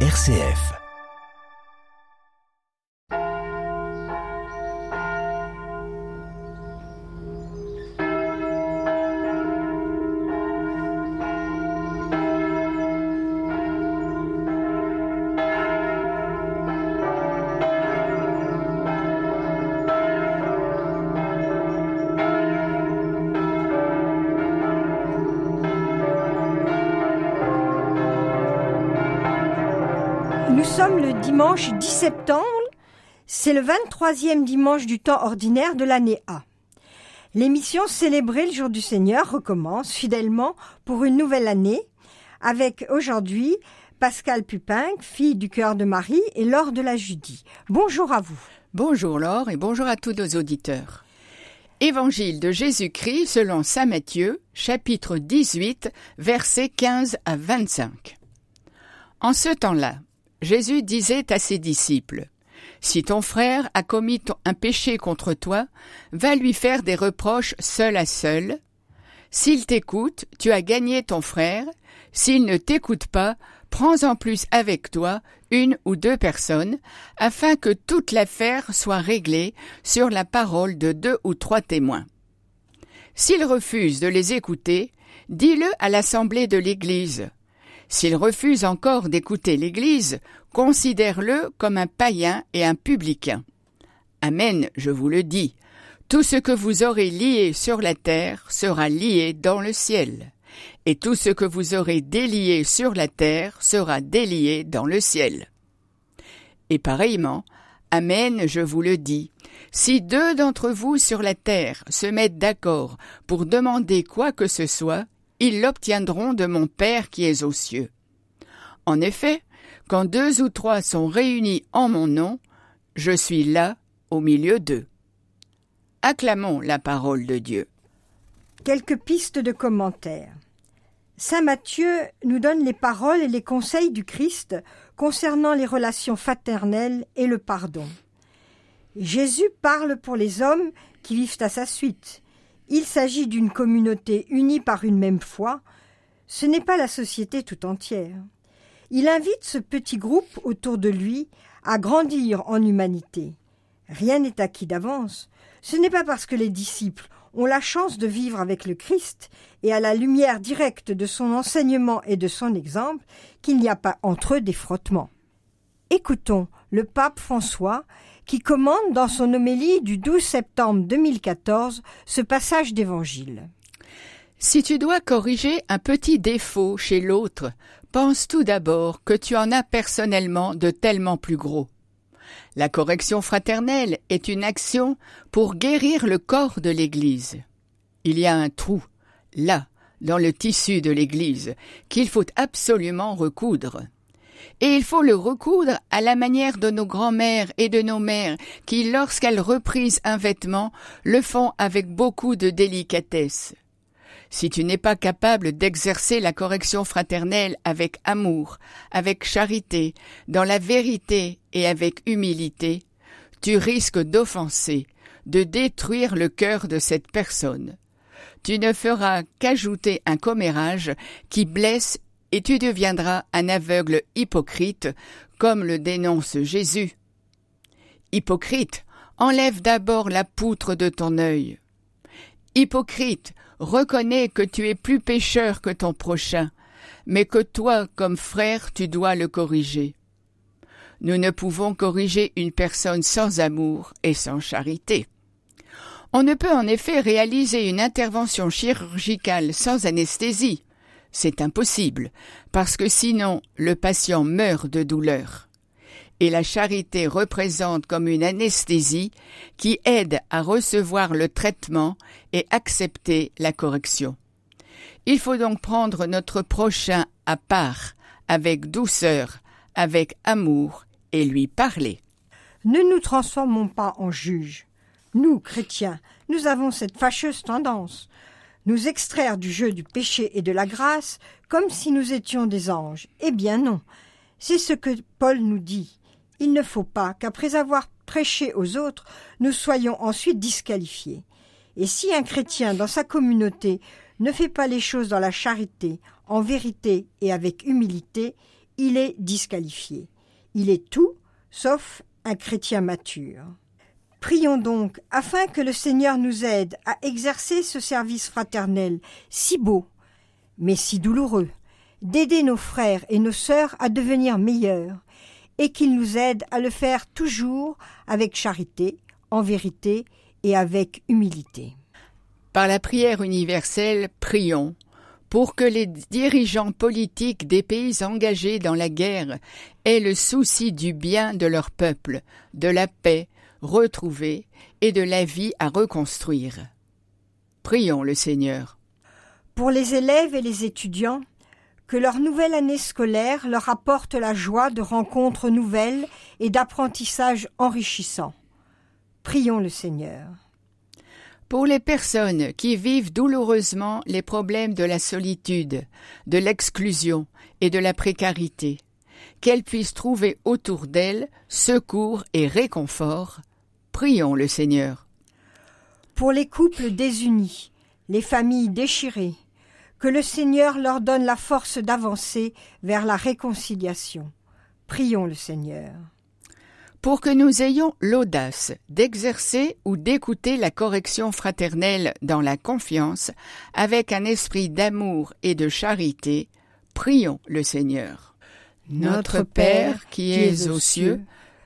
RCF. Sommes le dimanche 10 septembre, c'est le 23e dimanche du temps ordinaire de l'année A. L'émission Célébrer le jour du Seigneur recommence fidèlement pour une nouvelle année avec aujourd'hui Pascal Pupin, fille du cœur de Marie et Laure de la Judie. Bonjour à vous. Bonjour Laure et bonjour à tous nos auditeurs. Évangile de Jésus-Christ selon Saint Matthieu, chapitre 18, versets 15 à 25. En ce temps-là, Jésus disait à ses disciples, Si ton frère a commis un péché contre toi, va lui faire des reproches seul à seul. S'il t'écoute, tu as gagné ton frère. S'il ne t'écoute pas, prends en plus avec toi une ou deux personnes, afin que toute l'affaire soit réglée sur la parole de deux ou trois témoins. S'il refuse de les écouter, dis-le à l'assemblée de l'Église. S'il refuse encore d'écouter l'Église, considère-le comme un païen et un publicain. Amen, je vous le dis. Tout ce que vous aurez lié sur la terre sera lié dans le ciel, et tout ce que vous aurez délié sur la terre sera délié dans le ciel. Et pareillement, Amen, je vous le dis, si deux d'entre vous sur la terre se mettent d'accord pour demander quoi que ce soit, ils l'obtiendront de mon Père qui est aux cieux. En effet, quand deux ou trois sont réunis en mon nom, je suis là au milieu d'eux. Acclamons la parole de Dieu. Quelques pistes de commentaires. Saint Matthieu nous donne les paroles et les conseils du Christ concernant les relations fraternelles et le pardon. Jésus parle pour les hommes qui vivent à sa suite. Il s'agit d'une communauté unie par une même foi. Ce n'est pas la société tout entière. Il invite ce petit groupe autour de lui à grandir en humanité. Rien n'est acquis d'avance. Ce n'est pas parce que les disciples ont la chance de vivre avec le Christ et à la lumière directe de son enseignement et de son exemple qu'il n'y a pas entre eux des frottements. Écoutons le pape François qui commande dans son homélie du 12 septembre 2014 ce passage d'évangile. Si tu dois corriger un petit défaut chez l'autre, pense tout d'abord que tu en as personnellement de tellement plus gros. La correction fraternelle est une action pour guérir le corps de l'Église. Il y a un trou, là, dans le tissu de l'Église, qu'il faut absolument recoudre. Et il faut le recoudre à la manière de nos grands-mères et de nos mères, qui, lorsqu'elles reprisent un vêtement, le font avec beaucoup de délicatesse. Si tu n'es pas capable d'exercer la correction fraternelle avec amour, avec charité, dans la vérité et avec humilité, tu risques d'offenser, de détruire le cœur de cette personne. Tu ne feras qu'ajouter un commérage qui blesse et tu deviendras un aveugle hypocrite, comme le dénonce Jésus. Hypocrite, enlève d'abord la poutre de ton œil. Hypocrite, reconnais que tu es plus pécheur que ton prochain, mais que toi, comme frère, tu dois le corriger. Nous ne pouvons corriger une personne sans amour et sans charité. On ne peut en effet réaliser une intervention chirurgicale sans anesthésie. C'est impossible, parce que sinon le patient meurt de douleur. Et la charité représente comme une anesthésie qui aide à recevoir le traitement et accepter la correction. Il faut donc prendre notre prochain à part, avec douceur, avec amour, et lui parler. Ne nous transformons pas en juges. Nous, chrétiens, nous avons cette fâcheuse tendance nous extraire du jeu du péché et de la grâce comme si nous étions des anges. Eh bien non. C'est ce que Paul nous dit. Il ne faut pas qu'après avoir prêché aux autres, nous soyons ensuite disqualifiés. Et si un chrétien dans sa communauté ne fait pas les choses dans la charité, en vérité et avec humilité, il est disqualifié. Il est tout sauf un chrétien mature. Prions donc afin que le Seigneur nous aide à exercer ce service fraternel si beau, mais si douloureux, d'aider nos frères et nos sœurs à devenir meilleurs, et qu'il nous aide à le faire toujours avec charité, en vérité et avec humilité. Par la prière universelle, prions pour que les dirigeants politiques des pays engagés dans la guerre aient le souci du bien de leur peuple, de la paix retrouvée et de la vie à reconstruire. Prions le Seigneur. Pour les élèves et les étudiants, que leur nouvelle année scolaire leur apporte la joie de rencontres nouvelles et d'apprentissages enrichissants. Prions le Seigneur. Pour les personnes qui vivent douloureusement les problèmes de la solitude, de l'exclusion et de la précarité, qu'elles puissent trouver autour d'elles secours et réconfort, prions le Seigneur. Pour les couples désunis, les familles déchirées, que le Seigneur leur donne la force d'avancer vers la réconciliation. Prions le Seigneur pour que nous ayons l'audace d'exercer ou d'écouter la correction fraternelle dans la confiance, avec un esprit d'amour et de charité, prions le Seigneur. Notre Père qui es aux cieux,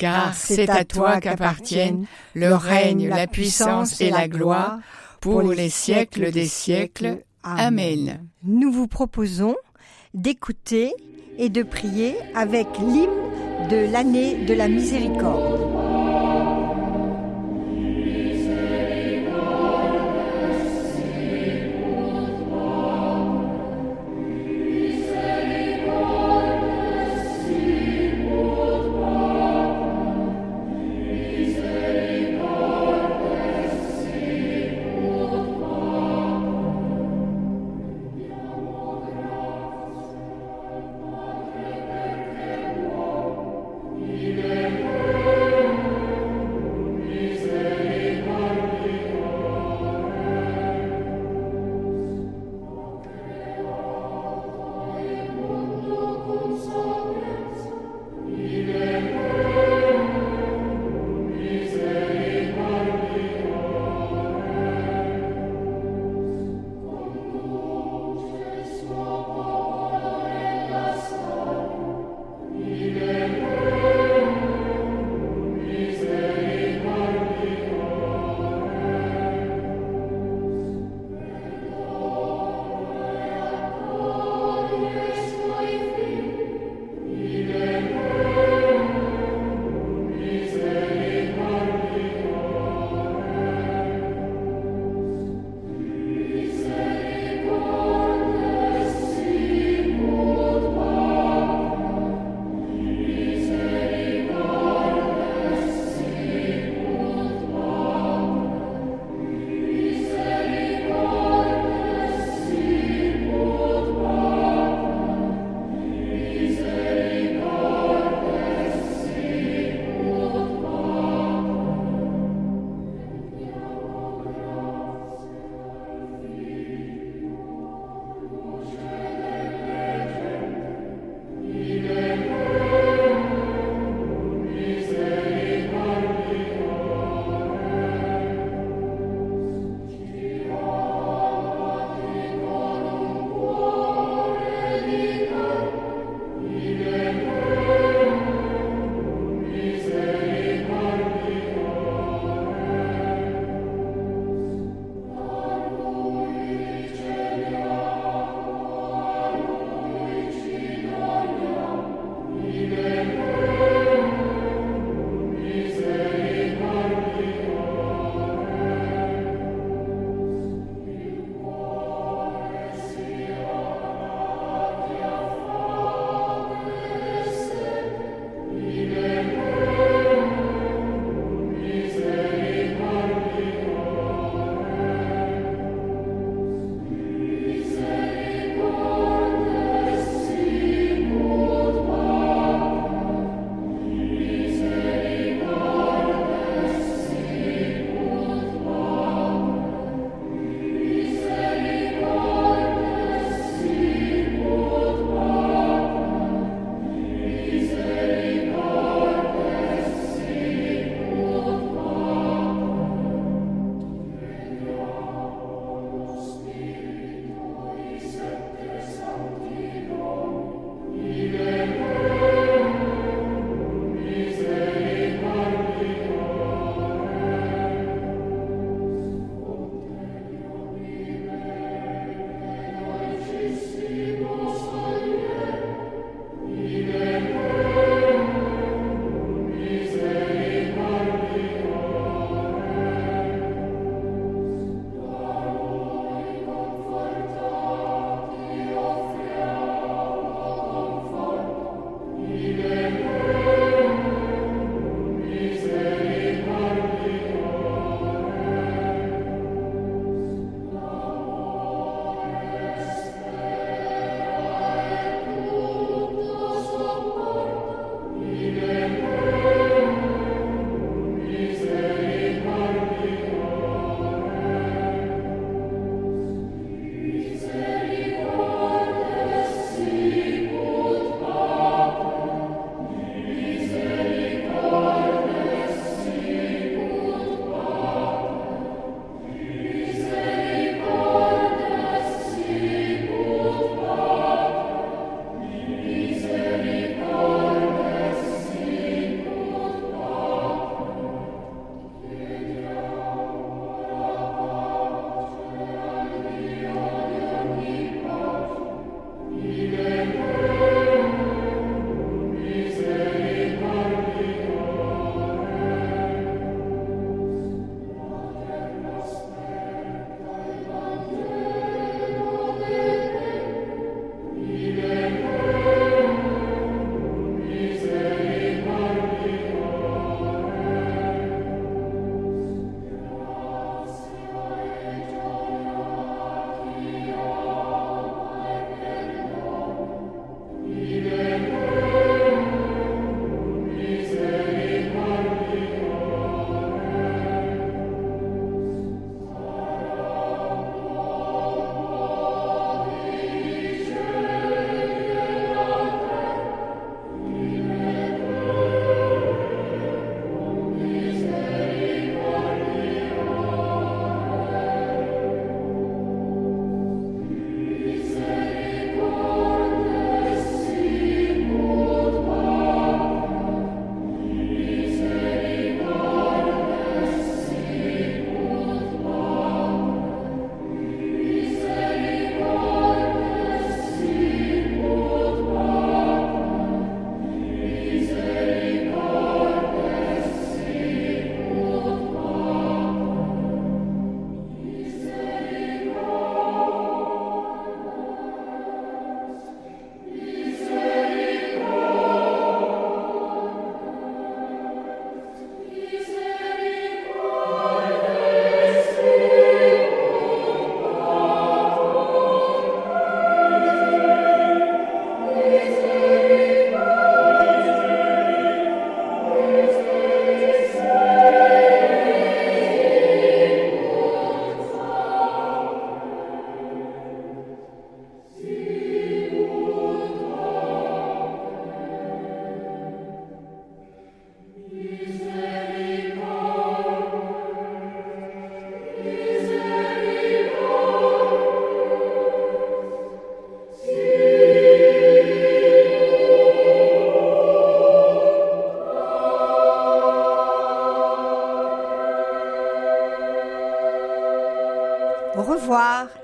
Car c'est à toi qu'appartiennent le règne, la puissance et la gloire pour les siècles des siècles. Amen. Nous vous proposons d'écouter et de prier avec l'hymne de l'année de la miséricorde.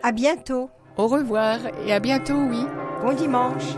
À bientôt. Au revoir et à bientôt, oui. Bon dimanche.